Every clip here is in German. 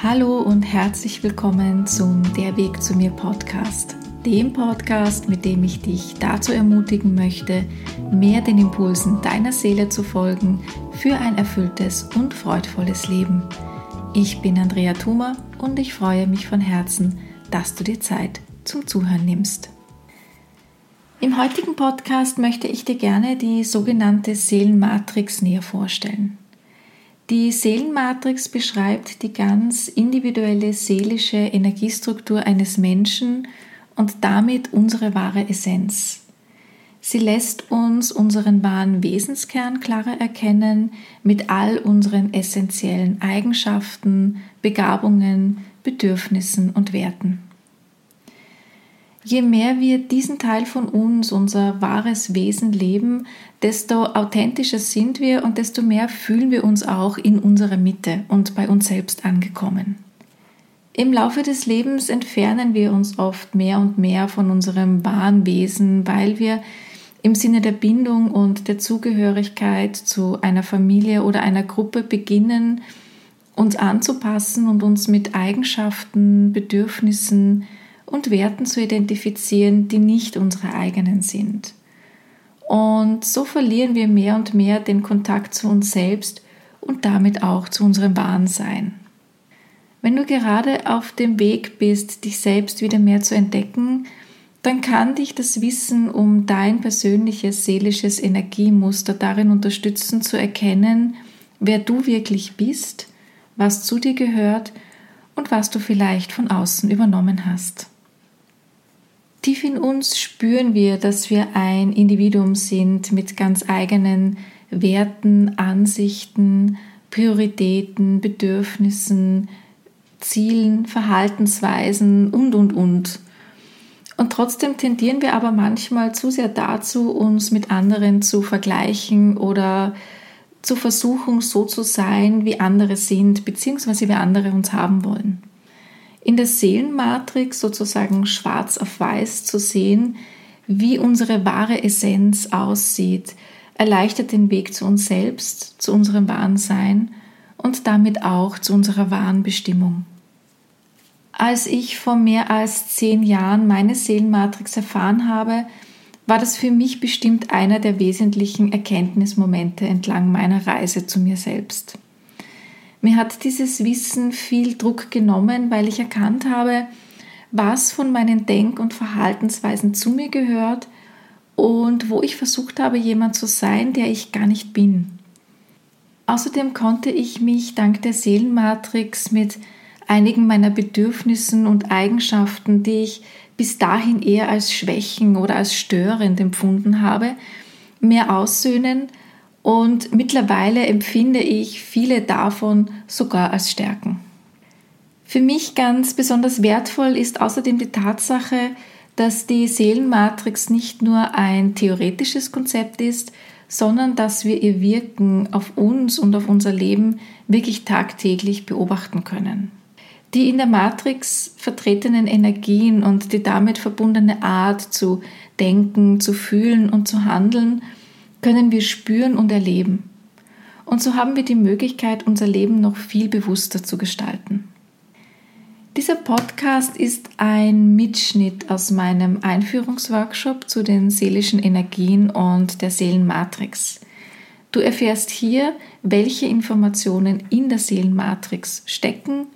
Hallo und herzlich willkommen zum Der Weg zu mir Podcast. Dem Podcast, mit dem ich dich dazu ermutigen möchte, mehr den Impulsen deiner Seele zu folgen für ein erfülltes und freudvolles Leben. Ich bin Andrea Thumer und ich freue mich von Herzen, dass du dir Zeit zum Zuhören nimmst. Im heutigen Podcast möchte ich dir gerne die sogenannte Seelenmatrix näher vorstellen. Die Seelenmatrix beschreibt die ganz individuelle seelische Energiestruktur eines Menschen und damit unsere wahre Essenz. Sie lässt uns unseren wahren Wesenskern klarer erkennen mit all unseren essentiellen Eigenschaften, Begabungen, Bedürfnissen und Werten. Je mehr wir diesen Teil von uns, unser wahres Wesen leben, desto authentischer sind wir und desto mehr fühlen wir uns auch in unserer Mitte und bei uns selbst angekommen. Im Laufe des Lebens entfernen wir uns oft mehr und mehr von unserem wahren Wesen, weil wir im Sinne der Bindung und der Zugehörigkeit zu einer Familie oder einer Gruppe beginnen, uns anzupassen und uns mit Eigenschaften, Bedürfnissen, und Werten zu identifizieren, die nicht unsere eigenen sind. Und so verlieren wir mehr und mehr den Kontakt zu uns selbst und damit auch zu unserem wahren Sein. Wenn du gerade auf dem Weg bist, dich selbst wieder mehr zu entdecken, dann kann dich das Wissen um dein persönliches seelisches Energiemuster darin unterstützen zu erkennen, wer du wirklich bist, was zu dir gehört und was du vielleicht von außen übernommen hast. Tief in uns spüren wir, dass wir ein Individuum sind mit ganz eigenen Werten, Ansichten, Prioritäten, Bedürfnissen, Zielen, Verhaltensweisen und, und, und. Und trotzdem tendieren wir aber manchmal zu sehr dazu, uns mit anderen zu vergleichen oder zu versuchen, so zu sein, wie andere sind, beziehungsweise wie andere uns haben wollen in der Seelenmatrix sozusagen schwarz auf weiß zu sehen, wie unsere wahre Essenz aussieht, erleichtert den Weg zu uns selbst, zu unserem wahren Sein und damit auch zu unserer wahren Bestimmung. Als ich vor mehr als zehn Jahren meine Seelenmatrix erfahren habe, war das für mich bestimmt einer der wesentlichen Erkenntnismomente entlang meiner Reise zu mir selbst. Mir hat dieses Wissen viel Druck genommen, weil ich erkannt habe, was von meinen Denk- und Verhaltensweisen zu mir gehört und wo ich versucht habe, jemand zu sein, der ich gar nicht bin. Außerdem konnte ich mich dank der Seelenmatrix mit einigen meiner Bedürfnissen und Eigenschaften, die ich bis dahin eher als Schwächen oder als störend empfunden habe, mehr aussöhnen und mittlerweile empfinde ich viele davon sogar als Stärken. Für mich ganz besonders wertvoll ist außerdem die Tatsache, dass die Seelenmatrix nicht nur ein theoretisches Konzept ist, sondern dass wir ihr Wirken auf uns und auf unser Leben wirklich tagtäglich beobachten können. Die in der Matrix vertretenen Energien und die damit verbundene Art zu denken, zu fühlen und zu handeln können wir spüren und erleben. Und so haben wir die Möglichkeit, unser Leben noch viel bewusster zu gestalten. Dieser Podcast ist ein Mitschnitt aus meinem Einführungsworkshop zu den seelischen Energien und der Seelenmatrix. Du erfährst hier, welche Informationen in der Seelenmatrix stecken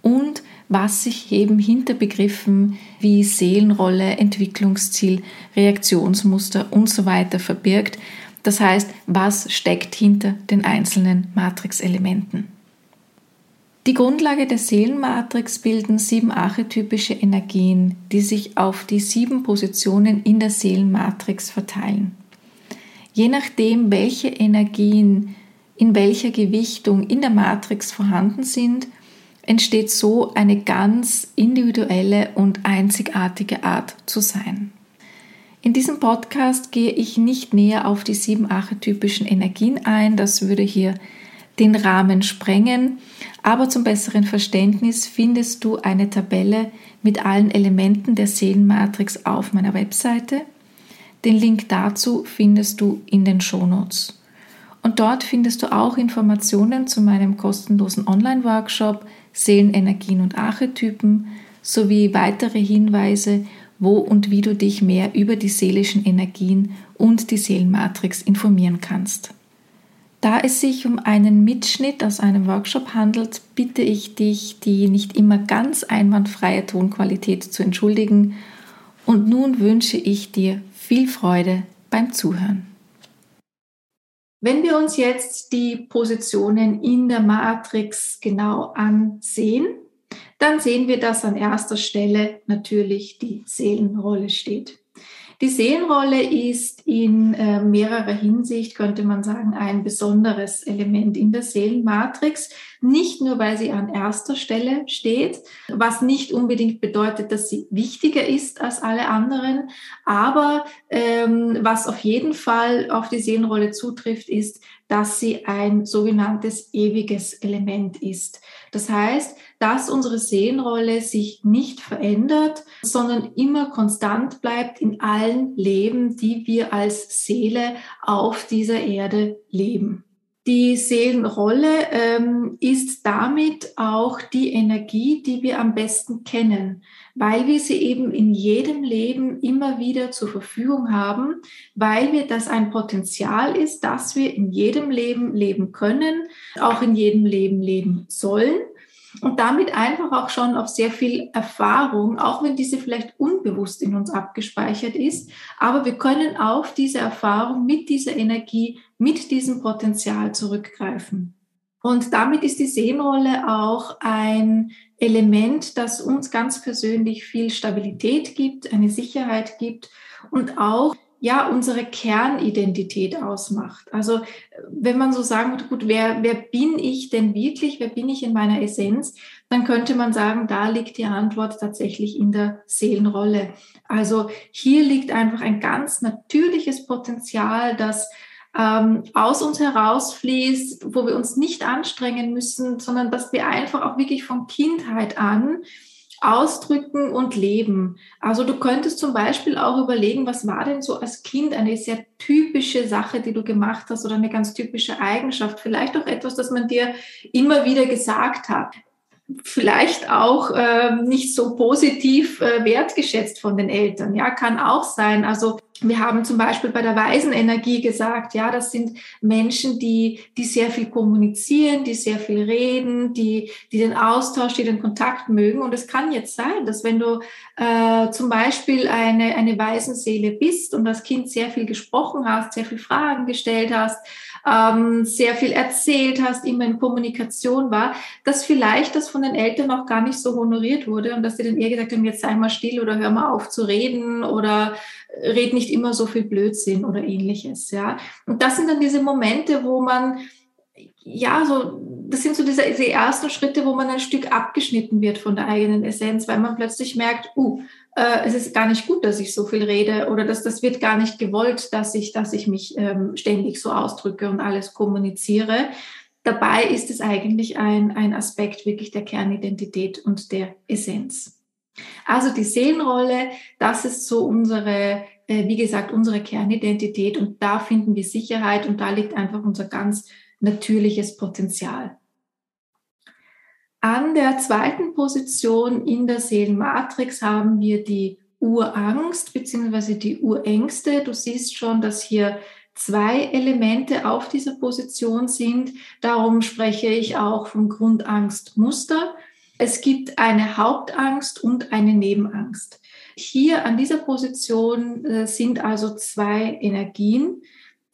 und was sich eben hinter Begriffen wie Seelenrolle, Entwicklungsziel, Reaktionsmuster und so verbirgt das heißt, was steckt hinter den einzelnen Matrix-Elementen? Die Grundlage der Seelenmatrix bilden sieben archetypische Energien, die sich auf die sieben Positionen in der Seelenmatrix verteilen. Je nachdem, welche Energien in welcher Gewichtung in der Matrix vorhanden sind, entsteht so eine ganz individuelle und einzigartige Art zu sein. In diesem Podcast gehe ich nicht näher auf die sieben archetypischen Energien ein, das würde hier den Rahmen sprengen, aber zum besseren Verständnis findest du eine Tabelle mit allen Elementen der Seelenmatrix auf meiner Webseite. Den Link dazu findest du in den Shownotes. Und dort findest du auch Informationen zu meinem kostenlosen Online-Workshop Seelenenergien und Archetypen sowie weitere Hinweise, wo und wie du dich mehr über die seelischen Energien und die Seelenmatrix informieren kannst. Da es sich um einen Mitschnitt aus einem Workshop handelt, bitte ich dich, die nicht immer ganz einwandfreie Tonqualität zu entschuldigen. Und nun wünsche ich dir viel Freude beim Zuhören. Wenn wir uns jetzt die Positionen in der Matrix genau ansehen, dann sehen wir, dass an erster Stelle natürlich die Seelenrolle steht. Die Seelenrolle ist in äh, mehrerer Hinsicht, könnte man sagen, ein besonderes Element in der Seelenmatrix. Nicht nur, weil sie an erster Stelle steht, was nicht unbedingt bedeutet, dass sie wichtiger ist als alle anderen, aber ähm, was auf jeden Fall auf die Seelenrolle zutrifft, ist, dass sie ein sogenanntes ewiges Element ist. Das heißt, dass unsere Seelenrolle sich nicht verändert, sondern immer konstant bleibt in allen Leben, die wir als Seele auf dieser Erde leben. Die Seelenrolle ähm, ist damit auch die Energie, die wir am besten kennen, weil wir sie eben in jedem Leben immer wieder zur Verfügung haben, weil wir das ein Potenzial ist, dass wir in jedem Leben leben können, auch in jedem Leben leben sollen und damit einfach auch schon auf sehr viel Erfahrung, auch wenn diese vielleicht unbewusst in uns abgespeichert ist, aber wir können auf diese Erfahrung mit dieser Energie, mit diesem Potenzial zurückgreifen. Und damit ist die Seelenrolle auch ein Element, das uns ganz persönlich viel Stabilität gibt, eine Sicherheit gibt und auch ja unsere Kernidentität ausmacht. Also wenn man so sagen würde, gut, wer, wer bin ich denn wirklich, wer bin ich in meiner Essenz, dann könnte man sagen, da liegt die Antwort tatsächlich in der Seelenrolle. Also hier liegt einfach ein ganz natürliches Potenzial, das ähm, aus uns herausfließt, wo wir uns nicht anstrengen müssen, sondern dass wir einfach auch wirklich von Kindheit an ausdrücken und leben. Also du könntest zum Beispiel auch überlegen, was war denn so als Kind eine sehr typische Sache, die du gemacht hast oder eine ganz typische Eigenschaft, vielleicht auch etwas, das man dir immer wieder gesagt hat vielleicht auch äh, nicht so positiv äh, wertgeschätzt von den Eltern. Ja, kann auch sein. Also wir haben zum Beispiel bei der Weisenenergie gesagt, ja, das sind Menschen, die, die sehr viel kommunizieren, die sehr viel reden, die, die den Austausch, die den Kontakt mögen. Und es kann jetzt sein, dass wenn du äh, zum Beispiel eine, eine Waisenseele bist und das Kind sehr viel gesprochen hast, sehr viel Fragen gestellt hast, ähm, sehr viel erzählt hast, immer in Kommunikation war, dass vielleicht das von den Eltern auch gar nicht so honoriert wurde und dass sie dann eher gesagt haben, jetzt sei mal still oder hör mal auf zu reden oder red nicht immer so viel Blödsinn oder ähnliches, ja. Und das sind dann diese Momente, wo man ja, so, das sind so diese, diese ersten Schritte, wo man ein Stück abgeschnitten wird von der eigenen Essenz, weil man plötzlich merkt, uh, äh, es ist gar nicht gut, dass ich so viel rede oder dass das wird gar nicht gewollt, dass ich, dass ich mich ähm, ständig so ausdrücke und alles kommuniziere. Dabei ist es eigentlich ein, ein Aspekt wirklich der Kernidentität und der Essenz. Also die Seelenrolle, das ist so unsere, äh, wie gesagt, unsere Kernidentität und da finden wir Sicherheit und da liegt einfach unser ganz natürliches Potenzial. An der zweiten Position in der Seelenmatrix haben wir die Urangst bzw. die Urängste. Du siehst schon, dass hier zwei Elemente auf dieser Position sind. Darum spreche ich auch vom Grundangstmuster. Es gibt eine Hauptangst und eine Nebenangst. Hier an dieser Position äh, sind also zwei Energien,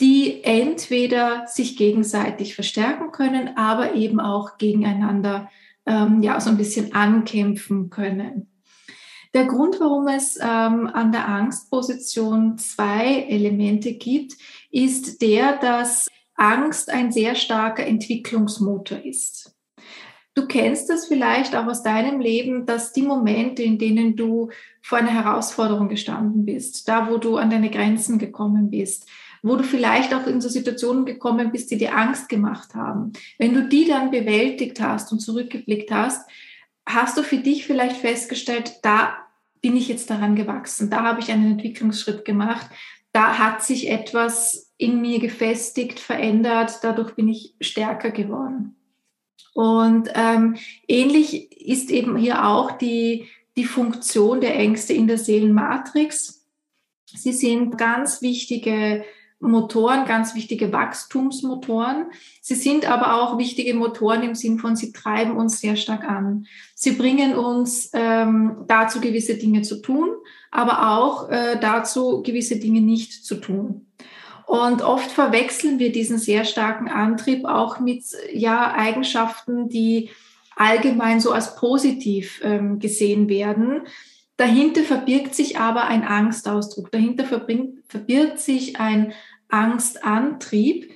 die entweder sich gegenseitig verstärken können, aber eben auch gegeneinander ähm, ja so ein bisschen ankämpfen können. Der Grund, warum es ähm, an der Angstposition zwei Elemente gibt, ist der, dass Angst ein sehr starker Entwicklungsmotor ist. Du kennst das vielleicht auch aus deinem Leben, dass die Momente, in denen du vor einer Herausforderung gestanden bist, da wo du an deine Grenzen gekommen bist, wo du vielleicht auch in so Situationen gekommen bist, die dir Angst gemacht haben. Wenn du die dann bewältigt hast und zurückgeblickt hast, hast du für dich vielleicht festgestellt, da bin ich jetzt daran gewachsen, da habe ich einen Entwicklungsschritt gemacht, da hat sich etwas in mir gefestigt, verändert. Dadurch bin ich stärker geworden. Und ähm, ähnlich ist eben hier auch die, die Funktion der Ängste in der Seelenmatrix. Sie sind ganz wichtige Motoren, ganz wichtige Wachstumsmotoren. Sie sind aber auch wichtige Motoren im Sinn von, sie treiben uns sehr stark an. Sie bringen uns ähm, dazu, gewisse Dinge zu tun, aber auch äh, dazu, gewisse Dinge nicht zu tun. Und oft verwechseln wir diesen sehr starken Antrieb auch mit ja, Eigenschaften, die allgemein so als positiv ähm, gesehen werden. Dahinter verbirgt sich aber ein Angstausdruck. Dahinter verbirgt sich ein Angstantrieb.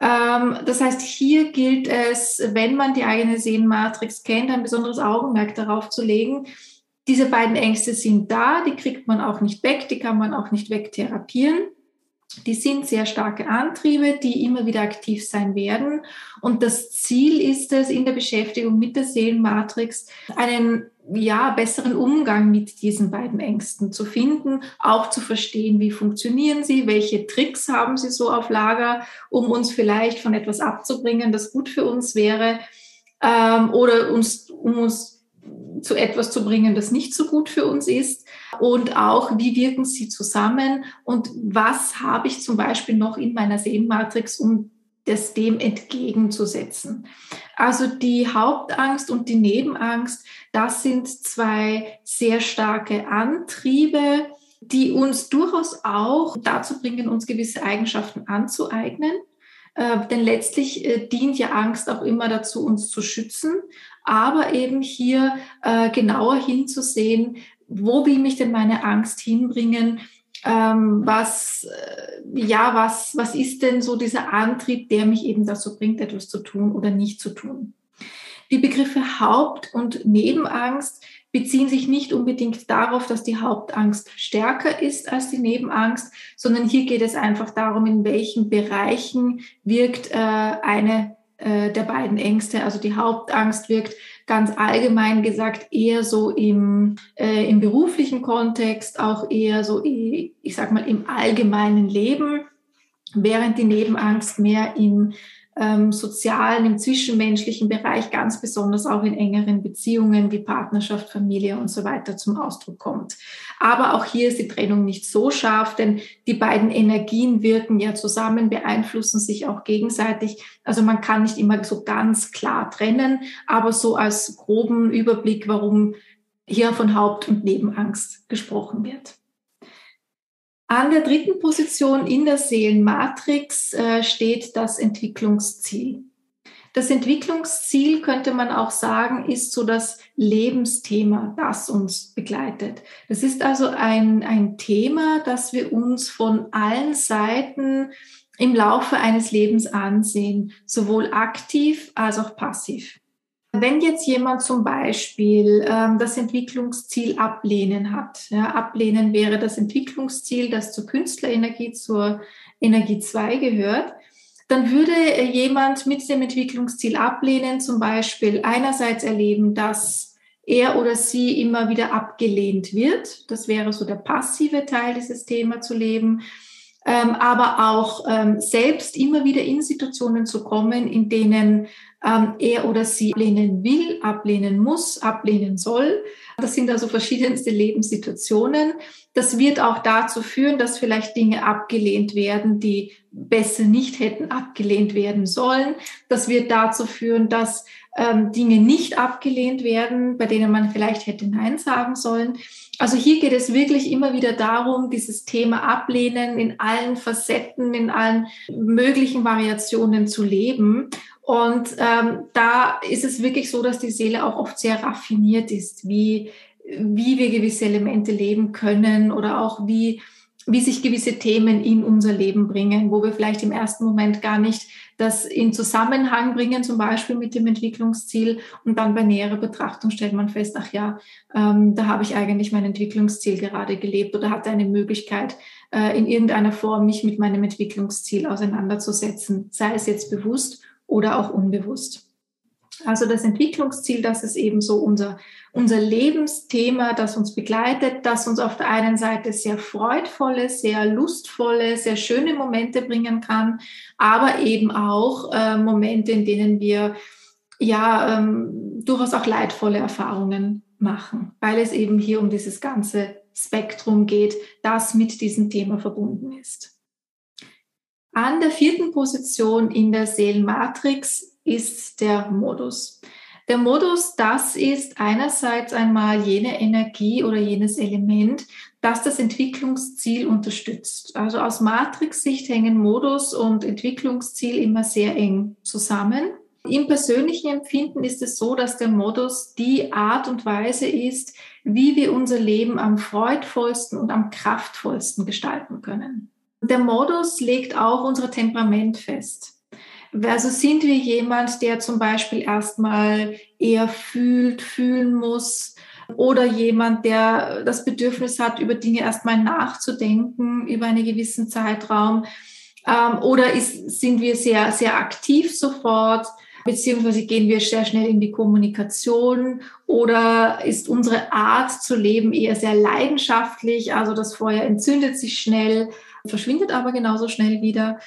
Ähm, das heißt, hier gilt es, wenn man die eigene Sehnenmatrix kennt, ein besonderes Augenmerk darauf zu legen. Diese beiden Ängste sind da, die kriegt man auch nicht weg, die kann man auch nicht wegtherapieren. Die sind sehr starke Antriebe, die immer wieder aktiv sein werden. Und das Ziel ist es, in der Beschäftigung mit der Seelenmatrix einen ja, besseren Umgang mit diesen beiden Ängsten zu finden, auch zu verstehen, wie funktionieren sie, welche Tricks haben sie so auf Lager, um uns vielleicht von etwas abzubringen, das gut für uns wäre, ähm, oder uns, um uns zu etwas zu bringen, das nicht so gut für uns ist und auch, wie wirken sie zusammen und was habe ich zum Beispiel noch in meiner Seelenmatrix, um das dem entgegenzusetzen. Also die Hauptangst und die Nebenangst, das sind zwei sehr starke Antriebe, die uns durchaus auch dazu bringen, uns gewisse Eigenschaften anzueignen. Äh, denn letztlich äh, dient ja Angst auch immer dazu, uns zu schützen, aber eben hier äh, genauer hinzusehen, wo will mich denn meine Angst hinbringen? Ähm, was, äh, ja, was, was ist denn so dieser Antrieb, der mich eben dazu bringt, etwas zu tun oder nicht zu tun? Die Begriffe Haupt- und Nebenangst beziehen sich nicht unbedingt darauf, dass die Hauptangst stärker ist als die Nebenangst, sondern hier geht es einfach darum, in welchen Bereichen wirkt äh, eine äh, der beiden Ängste. Also die Hauptangst wirkt ganz allgemein gesagt eher so im, äh, im beruflichen Kontext, auch eher so, ich sag mal, im allgemeinen Leben, während die Nebenangst mehr im ähm, sozialen, im zwischenmenschlichen Bereich, ganz besonders auch in engeren Beziehungen wie Partnerschaft, Familie und so weiter zum Ausdruck kommt. Aber auch hier ist die Trennung nicht so scharf, denn die beiden Energien wirken ja zusammen, beeinflussen sich auch gegenseitig. Also man kann nicht immer so ganz klar trennen, aber so als groben Überblick, warum hier von Haupt- und Nebenangst gesprochen wird. An der dritten Position in der Seelenmatrix äh, steht das Entwicklungsziel. Das Entwicklungsziel könnte man auch sagen, ist so das Lebensthema, das uns begleitet. Das ist also ein, ein Thema, das wir uns von allen Seiten im Laufe eines Lebens ansehen, sowohl aktiv als auch passiv. Wenn jetzt jemand zum Beispiel ähm, das Entwicklungsziel ablehnen hat, ja, ablehnen wäre das Entwicklungsziel, das zur Künstlerenergie, zur Energie 2 gehört, dann würde jemand mit dem Entwicklungsziel ablehnen zum Beispiel einerseits erleben, dass er oder sie immer wieder abgelehnt wird. Das wäre so der passive Teil dieses Thema zu leben. Ähm, aber auch ähm, selbst immer wieder in Situationen zu kommen, in denen ähm, er oder sie ablehnen will, ablehnen muss, ablehnen soll. Das sind also verschiedenste Lebenssituationen. Das wird auch dazu führen, dass vielleicht Dinge abgelehnt werden, die besser nicht hätten abgelehnt werden sollen. Das wird dazu führen, dass ähm, Dinge nicht abgelehnt werden, bei denen man vielleicht hätte Nein sagen sollen. Also hier geht es wirklich immer wieder darum, dieses Thema Ablehnen in allen Facetten, in allen möglichen Variationen zu leben. Und ähm, da ist es wirklich so, dass die Seele auch oft sehr raffiniert ist, wie, wie wir gewisse Elemente leben können oder auch wie, wie sich gewisse Themen in unser Leben bringen, wo wir vielleicht im ersten Moment gar nicht das in Zusammenhang bringen, zum Beispiel mit dem Entwicklungsziel. Und dann bei näherer Betrachtung stellt man fest, ach ja, ähm, da habe ich eigentlich mein Entwicklungsziel gerade gelebt oder hatte eine Möglichkeit, äh, in irgendeiner Form mich mit meinem Entwicklungsziel auseinanderzusetzen, sei es jetzt bewusst oder auch unbewusst. Also das Entwicklungsziel, das ist eben so unser, unser Lebensthema, das uns begleitet, das uns auf der einen Seite sehr freudvolle, sehr lustvolle, sehr schöne Momente bringen kann, aber eben auch äh, Momente, in denen wir ja ähm, durchaus auch leidvolle Erfahrungen machen, weil es eben hier um dieses ganze Spektrum geht, das mit diesem Thema verbunden ist. An der vierten Position in der Seelenmatrix ist der Modus. Der Modus, das ist einerseits einmal jene Energie oder jenes Element, das das Entwicklungsziel unterstützt. Also aus Matrix-Sicht hängen Modus und Entwicklungsziel immer sehr eng zusammen. Im persönlichen Empfinden ist es so, dass der Modus die Art und Weise ist, wie wir unser Leben am freudvollsten und am kraftvollsten gestalten können. Der Modus legt auch unser Temperament fest. Also sind wir jemand, der zum Beispiel erstmal eher fühlt, fühlen muss oder jemand, der das Bedürfnis hat, über Dinge erstmal nachzudenken über einen gewissen Zeitraum? Ähm, oder ist, sind wir sehr, sehr aktiv sofort? Beziehungsweise gehen wir sehr schnell in die Kommunikation oder ist unsere Art zu leben eher sehr leidenschaftlich? Also das Feuer entzündet sich schnell, verschwindet aber genauso schnell wieder.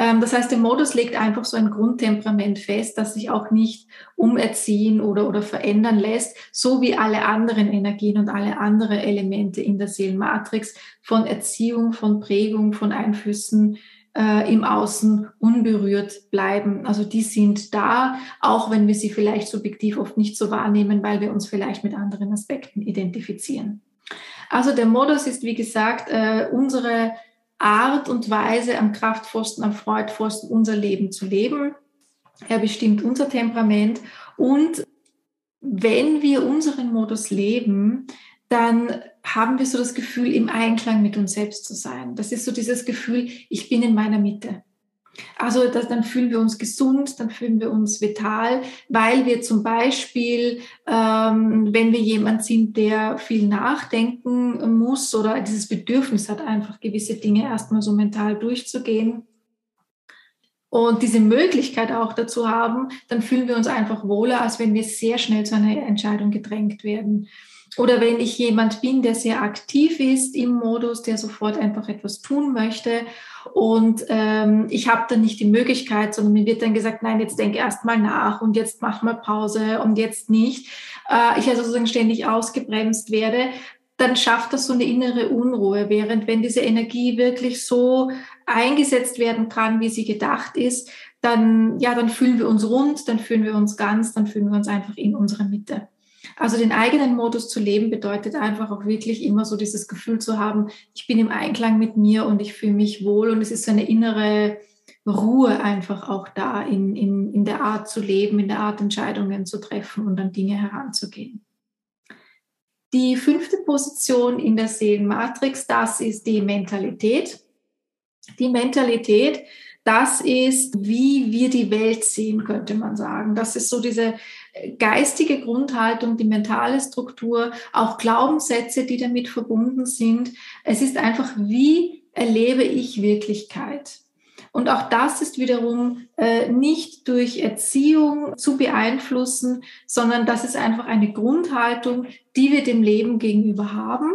Ähm, das heißt, der Modus legt einfach so ein Grundtemperament fest, das sich auch nicht umerziehen oder, oder verändern lässt, so wie alle anderen Energien und alle anderen Elemente in der Seelenmatrix von Erziehung, von Prägung, von Einflüssen äh, im Außen unberührt bleiben. Also die sind da, auch wenn wir sie vielleicht subjektiv oft nicht so wahrnehmen, weil wir uns vielleicht mit anderen Aspekten identifizieren. Also der Modus ist, wie gesagt, äh, unsere Art und Weise, am kraftvollsten, am freudvollsten unser Leben zu leben. Er bestimmt unser Temperament. Und wenn wir unseren Modus leben, dann haben wir so das Gefühl, im Einklang mit uns selbst zu sein. Das ist so dieses Gefühl, ich bin in meiner Mitte. Also das, dann fühlen wir uns gesund, dann fühlen wir uns vital, weil wir zum Beispiel, ähm, wenn wir jemand sind, der viel nachdenken muss oder dieses Bedürfnis hat, einfach gewisse Dinge erstmal so mental durchzugehen und diese Möglichkeit auch dazu haben, dann fühlen wir uns einfach wohler, als wenn wir sehr schnell zu einer Entscheidung gedrängt werden. Oder wenn ich jemand bin, der sehr aktiv ist im Modus, der sofort einfach etwas tun möchte und ähm, ich habe dann nicht die Möglichkeit, sondern mir wird dann gesagt, nein, jetzt denke erst mal nach und jetzt mach mal Pause und jetzt nicht. Äh, ich also sozusagen ständig ausgebremst werde, dann schafft das so eine innere Unruhe. Während wenn diese Energie wirklich so eingesetzt werden kann, wie sie gedacht ist, dann, ja, dann fühlen wir uns rund, dann fühlen wir uns ganz, dann fühlen wir uns einfach in unserer Mitte. Also den eigenen Modus zu leben bedeutet einfach auch wirklich immer so dieses Gefühl zu haben, ich bin im Einklang mit mir und ich fühle mich wohl und es ist so eine innere Ruhe einfach auch da in, in, in der Art zu leben, in der Art Entscheidungen zu treffen und an Dinge heranzugehen. Die fünfte Position in der Seelenmatrix, das ist die Mentalität. Die Mentalität das ist, wie wir die Welt sehen, könnte man sagen. Das ist so diese äh, geistige Grundhaltung, die mentale Struktur, auch Glaubenssätze, die damit verbunden sind. Es ist einfach, wie erlebe ich Wirklichkeit? Und auch das ist wiederum äh, nicht durch Erziehung zu beeinflussen, sondern das ist einfach eine Grundhaltung, die wir dem Leben gegenüber haben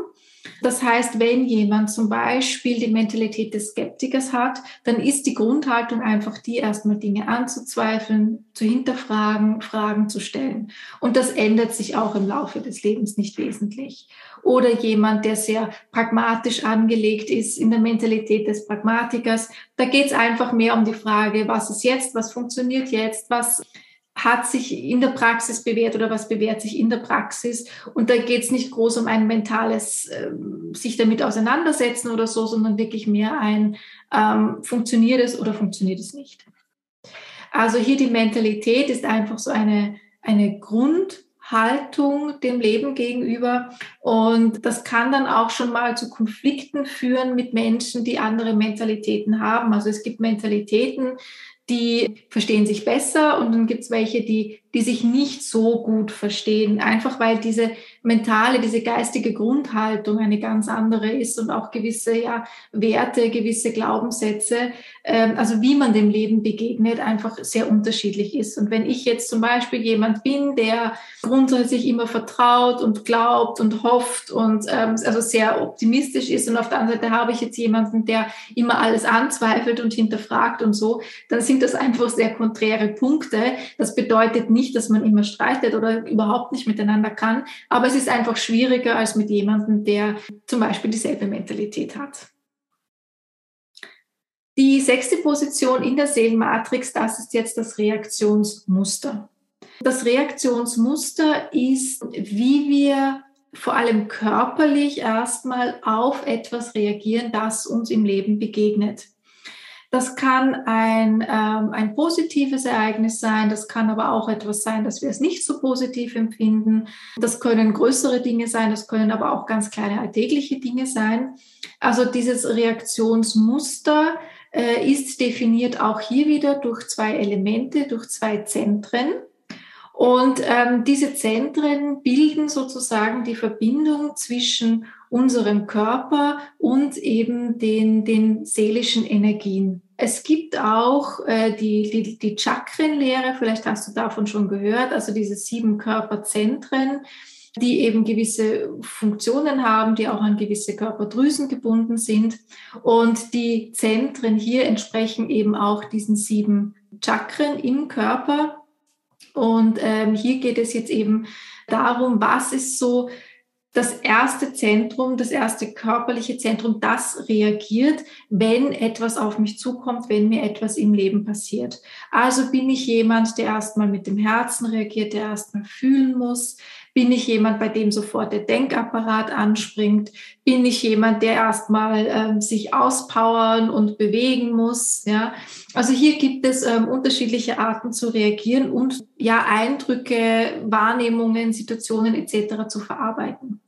das heißt, wenn jemand zum Beispiel die Mentalität des Skeptikers hat, dann ist die Grundhaltung einfach die, erstmal Dinge anzuzweifeln, zu hinterfragen, Fragen zu stellen. Und das ändert sich auch im Laufe des Lebens nicht wesentlich. Oder jemand, der sehr pragmatisch angelegt ist in der Mentalität des Pragmatikers, da geht es einfach mehr um die Frage, was ist jetzt, was funktioniert jetzt, was hat sich in der Praxis bewährt oder was bewährt sich in der Praxis. Und da geht es nicht groß um ein mentales äh, sich damit auseinandersetzen oder so, sondern wirklich mehr ein, ähm, funktioniert es oder funktioniert es nicht. Also hier die Mentalität ist einfach so eine, eine Grundhaltung dem Leben gegenüber. Und das kann dann auch schon mal zu Konflikten führen mit Menschen, die andere Mentalitäten haben. Also es gibt Mentalitäten, die verstehen sich besser und dann gibt es welche, die, die sich nicht so gut verstehen, einfach weil diese mentale, diese geistige Grundhaltung eine ganz andere ist und auch gewisse ja, Werte, gewisse Glaubenssätze, ähm, also wie man dem Leben begegnet, einfach sehr unterschiedlich ist. Und wenn ich jetzt zum Beispiel jemand bin, der grundsätzlich immer vertraut und glaubt und hofft und ähm, also sehr optimistisch ist und auf der anderen Seite habe ich jetzt jemanden, der immer alles anzweifelt und hinterfragt und so, dann sind das einfach sehr konträre Punkte. Das bedeutet nicht, dass man immer streitet oder überhaupt nicht miteinander kann, aber es ist einfach schwieriger als mit jemandem, der zum Beispiel dieselbe Mentalität hat. Die sechste Position in der Seelenmatrix, das ist jetzt das Reaktionsmuster. Das Reaktionsmuster ist, wie wir vor allem körperlich erstmal auf etwas reagieren, das uns im Leben begegnet. Das kann ein, ähm, ein positives Ereignis sein, das kann aber auch etwas sein, dass wir es nicht so positiv empfinden. Das können größere Dinge sein, das können aber auch ganz kleine alltägliche Dinge sein. Also dieses Reaktionsmuster äh, ist definiert auch hier wieder durch zwei Elemente, durch zwei Zentren. Und ähm, diese Zentren bilden sozusagen die Verbindung zwischen unserem Körper und eben den, den seelischen Energien. Es gibt auch äh, die, die, die Chakrenlehre, vielleicht hast du davon schon gehört, also diese sieben Körperzentren, die eben gewisse Funktionen haben, die auch an gewisse Körperdrüsen gebunden sind. Und die Zentren hier entsprechen eben auch diesen sieben Chakren im Körper. Und ähm, hier geht es jetzt eben darum, was ist so das erste Zentrum, das erste körperliche Zentrum, das reagiert, wenn etwas auf mich zukommt, wenn mir etwas im Leben passiert. Also bin ich jemand, der erstmal mit dem Herzen reagiert, der erstmal fühlen muss, bin ich jemand, bei dem sofort der Denkapparat anspringt? Bin ich jemand, der erstmal ähm, sich auspowern und bewegen muss? Ja, also hier gibt es ähm, unterschiedliche Arten zu reagieren und ja Eindrücke, Wahrnehmungen, Situationen etc. zu verarbeiten.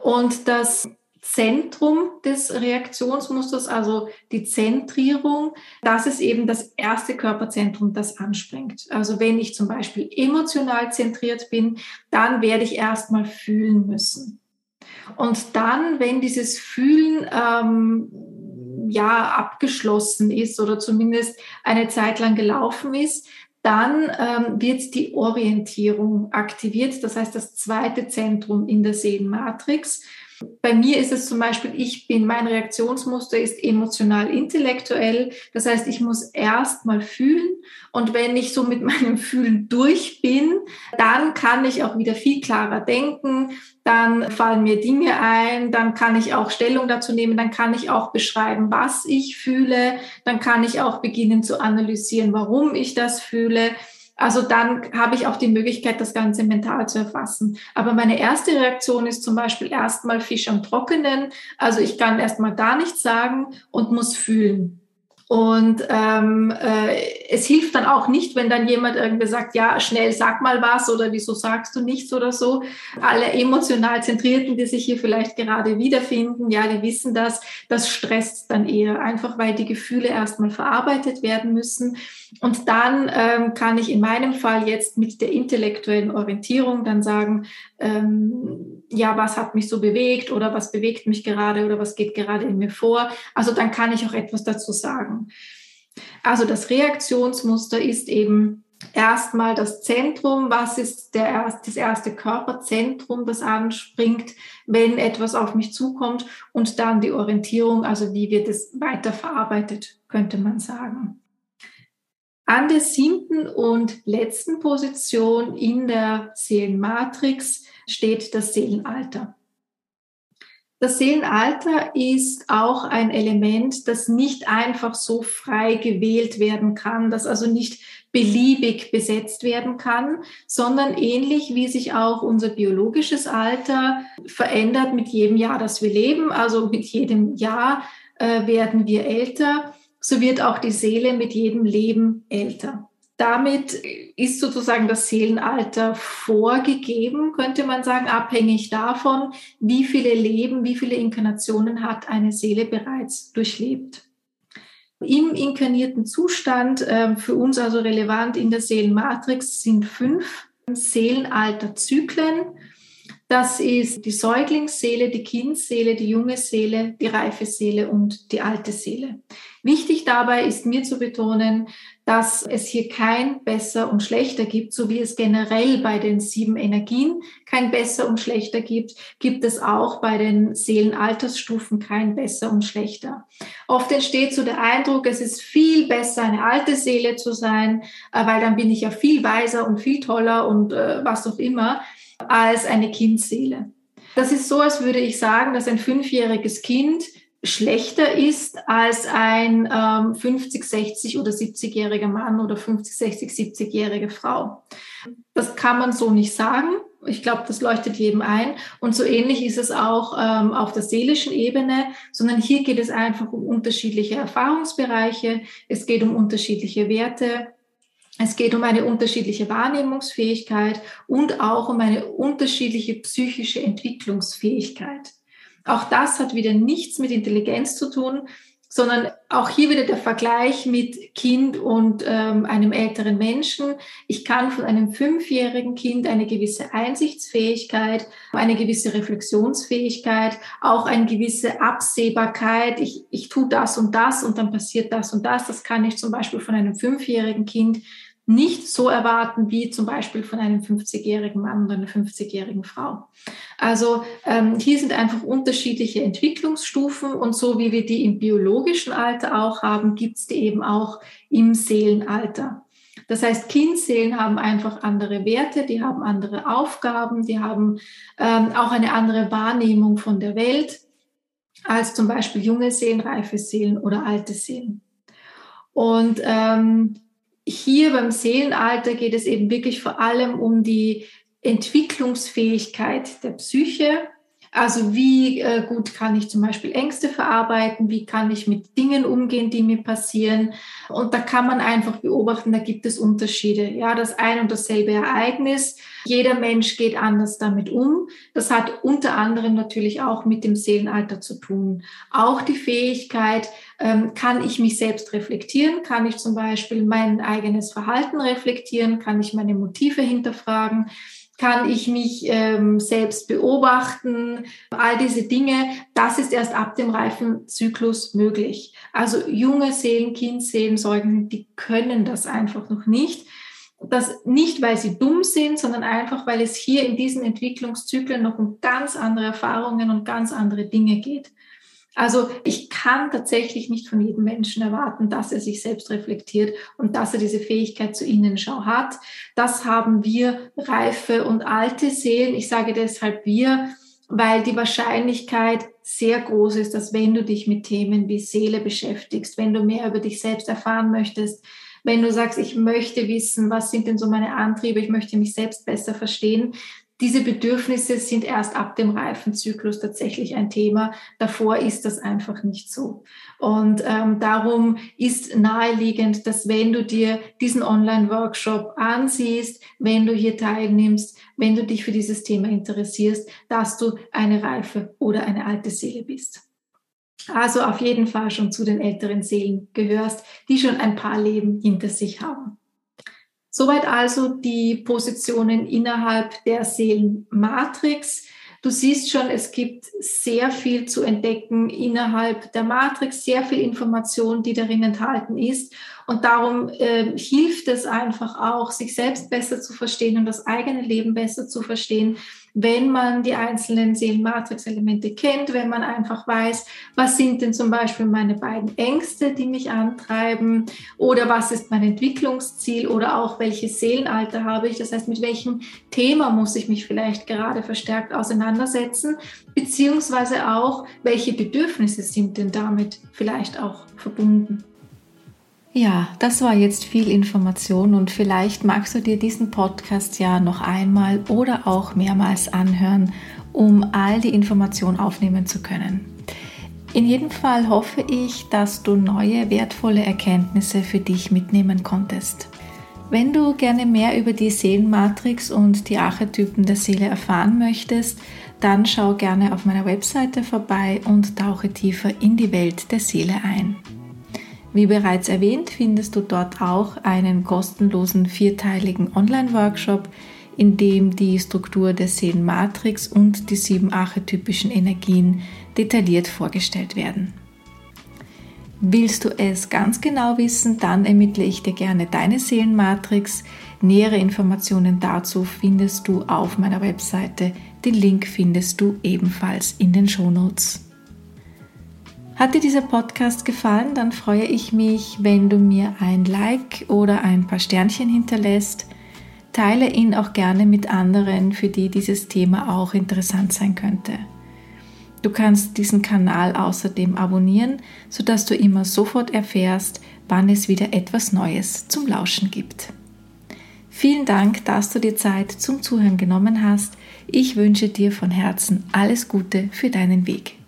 Und das Zentrum des Reaktionsmusters, also die Zentrierung, das ist eben das erste Körperzentrum, das anspringt. Also wenn ich zum Beispiel emotional zentriert bin, dann werde ich erstmal fühlen müssen. Und dann, wenn dieses Fühlen ähm, ja abgeschlossen ist oder zumindest eine Zeit lang gelaufen ist, dann ähm, wird die Orientierung aktiviert, das heißt das zweite Zentrum in der Seelenmatrix. Bei mir ist es zum Beispiel, ich bin, mein Reaktionsmuster ist emotional-intellektuell. Das heißt, ich muss erst mal fühlen. Und wenn ich so mit meinem Fühlen durch bin, dann kann ich auch wieder viel klarer denken. Dann fallen mir Dinge ein. Dann kann ich auch Stellung dazu nehmen. Dann kann ich auch beschreiben, was ich fühle. Dann kann ich auch beginnen zu analysieren, warum ich das fühle. Also dann habe ich auch die Möglichkeit, das Ganze mental zu erfassen. Aber meine erste Reaktion ist zum Beispiel erstmal Fisch am Trockenen. Also ich kann erstmal gar nichts sagen und muss fühlen. Und ähm, äh, es hilft dann auch nicht, wenn dann jemand irgendwie sagt, ja, schnell sag mal was oder wieso sagst du nichts oder so. Alle emotional Zentrierten, die sich hier vielleicht gerade wiederfinden, ja, die wissen das, das stresst dann eher, einfach weil die Gefühle erstmal verarbeitet werden müssen. Und dann ähm, kann ich in meinem Fall jetzt mit der intellektuellen Orientierung dann sagen, ähm, ja, was hat mich so bewegt oder was bewegt mich gerade oder was geht gerade in mir vor. Also dann kann ich auch etwas dazu sagen. Also das Reaktionsmuster ist eben erstmal das Zentrum, was ist der, das erste Körperzentrum, das anspringt, wenn etwas auf mich zukommt und dann die Orientierung, also wie wird es weiter verarbeitet, könnte man sagen. An der siebten und letzten Position in der Seelenmatrix steht das Seelenalter. Das Seelenalter ist auch ein Element, das nicht einfach so frei gewählt werden kann, das also nicht beliebig besetzt werden kann, sondern ähnlich wie sich auch unser biologisches Alter verändert mit jedem Jahr, das wir leben. Also mit jedem Jahr äh, werden wir älter, so wird auch die Seele mit jedem Leben älter. Damit ist sozusagen das Seelenalter vorgegeben, könnte man sagen, abhängig davon, wie viele Leben, wie viele Inkarnationen hat eine Seele bereits durchlebt. Im inkarnierten Zustand, äh, für uns also relevant in der Seelenmatrix, sind fünf Seelenalterzyklen. Das ist die Säuglingsseele, die Kindseele, die junge Seele, die reife Seele und die alte Seele. Wichtig dabei ist mir zu betonen, dass es hier kein besser und schlechter gibt, so wie es generell bei den sieben Energien kein besser und schlechter gibt, gibt es auch bei den Seelenaltersstufen kein besser und schlechter. Oft entsteht so der Eindruck, es ist viel besser, eine alte Seele zu sein, äh, weil dann bin ich ja viel weiser und viel toller und äh, was auch immer als eine Kindseele. Das ist so, als würde ich sagen, dass ein fünfjähriges Kind schlechter ist als ein ähm, 50, 60 oder 70-jähriger Mann oder 50, 60, 70-jährige Frau. Das kann man so nicht sagen. Ich glaube, das leuchtet jedem ein. Und so ähnlich ist es auch ähm, auf der seelischen Ebene, sondern hier geht es einfach um unterschiedliche Erfahrungsbereiche. Es geht um unterschiedliche Werte. Es geht um eine unterschiedliche Wahrnehmungsfähigkeit und auch um eine unterschiedliche psychische Entwicklungsfähigkeit. Auch das hat wieder nichts mit Intelligenz zu tun, sondern auch hier wieder der Vergleich mit Kind und ähm, einem älteren Menschen. Ich kann von einem fünfjährigen Kind eine gewisse Einsichtsfähigkeit, eine gewisse Reflexionsfähigkeit, auch eine gewisse Absehbarkeit. Ich, ich tue das und das und dann passiert das und das. Das kann ich zum Beispiel von einem fünfjährigen Kind nicht so erwarten wie zum Beispiel von einem 50-jährigen Mann oder einer 50-jährigen Frau. Also ähm, hier sind einfach unterschiedliche Entwicklungsstufen und so wie wir die im biologischen Alter auch haben, gibt es die eben auch im Seelenalter. Das heißt, Kindseelen haben einfach andere Werte, die haben andere Aufgaben, die haben ähm, auch eine andere Wahrnehmung von der Welt als zum Beispiel junge Seelen, reife Seelen oder alte Seelen. Und ähm, hier beim Seelenalter geht es eben wirklich vor allem um die Entwicklungsfähigkeit der Psyche, also wie äh, gut kann ich zum Beispiel Ängste verarbeiten, wie kann ich mit Dingen umgehen, die mir passieren. Und da kann man einfach beobachten, da gibt es Unterschiede. Ja, das ein und dasselbe Ereignis. Jeder Mensch geht anders damit um. Das hat unter anderem natürlich auch mit dem Seelenalter zu tun. Auch die Fähigkeit, ähm, kann ich mich selbst reflektieren? Kann ich zum Beispiel mein eigenes Verhalten reflektieren? Kann ich meine Motive hinterfragen? Kann ich mich ähm, selbst beobachten, all diese Dinge, das ist erst ab dem reifen Zyklus möglich. Also junge Seelen, Kindseelen, Säuglinge, die können das einfach noch nicht. Das nicht, weil sie dumm sind, sondern einfach, weil es hier in diesen Entwicklungszyklen noch um ganz andere Erfahrungen und ganz andere Dinge geht. Also ich kann tatsächlich nicht von jedem Menschen erwarten, dass er sich selbst reflektiert und dass er diese Fähigkeit zur Innenschau hat. Das haben wir reife und alte Seelen. Ich sage deshalb wir, weil die Wahrscheinlichkeit sehr groß ist, dass wenn du dich mit Themen wie Seele beschäftigst, wenn du mehr über dich selbst erfahren möchtest, wenn du sagst, ich möchte wissen, was sind denn so meine Antriebe, ich möchte mich selbst besser verstehen, diese Bedürfnisse sind erst ab dem Reifenzyklus tatsächlich ein Thema. Davor ist das einfach nicht so. Und ähm, darum ist naheliegend, dass wenn du dir diesen Online-Workshop ansiehst, wenn du hier teilnimmst, wenn du dich für dieses Thema interessierst, dass du eine reife oder eine alte Seele bist. Also auf jeden Fall schon zu den älteren Seelen gehörst, die schon ein paar Leben hinter sich haben. Soweit also die Positionen innerhalb der Seelenmatrix. Du siehst schon, es gibt sehr viel zu entdecken innerhalb der Matrix, sehr viel Information, die darin enthalten ist. Und darum äh, hilft es einfach auch, sich selbst besser zu verstehen und das eigene Leben besser zu verstehen, wenn man die einzelnen Seelenmatrix-Elemente kennt, wenn man einfach weiß, was sind denn zum Beispiel meine beiden Ängste, die mich antreiben oder was ist mein Entwicklungsziel oder auch welches Seelenalter habe ich. Das heißt, mit welchem Thema muss ich mich vielleicht gerade verstärkt auseinandersetzen, beziehungsweise auch, welche Bedürfnisse sind denn damit vielleicht auch verbunden. Ja, das war jetzt viel Information und vielleicht magst du dir diesen Podcast ja noch einmal oder auch mehrmals anhören, um all die Informationen aufnehmen zu können. In jedem Fall hoffe ich, dass du neue wertvolle Erkenntnisse für dich mitnehmen konntest. Wenn du gerne mehr über die Seelenmatrix und die Archetypen der Seele erfahren möchtest, dann schau gerne auf meiner Webseite vorbei und tauche tiefer in die Welt der Seele ein. Wie bereits erwähnt, findest du dort auch einen kostenlosen vierteiligen Online-Workshop, in dem die Struktur der Seelenmatrix und die sieben archetypischen Energien detailliert vorgestellt werden. Willst du es ganz genau wissen, dann ermittle ich dir gerne deine Seelenmatrix. Nähere Informationen dazu findest du auf meiner Webseite. Den Link findest du ebenfalls in den Shownotes. Hat dir dieser Podcast gefallen, dann freue ich mich, wenn du mir ein Like oder ein paar Sternchen hinterlässt. Teile ihn auch gerne mit anderen, für die dieses Thema auch interessant sein könnte. Du kannst diesen Kanal außerdem abonnieren, sodass du immer sofort erfährst, wann es wieder etwas Neues zum Lauschen gibt. Vielen Dank, dass du dir Zeit zum Zuhören genommen hast. Ich wünsche dir von Herzen alles Gute für deinen Weg.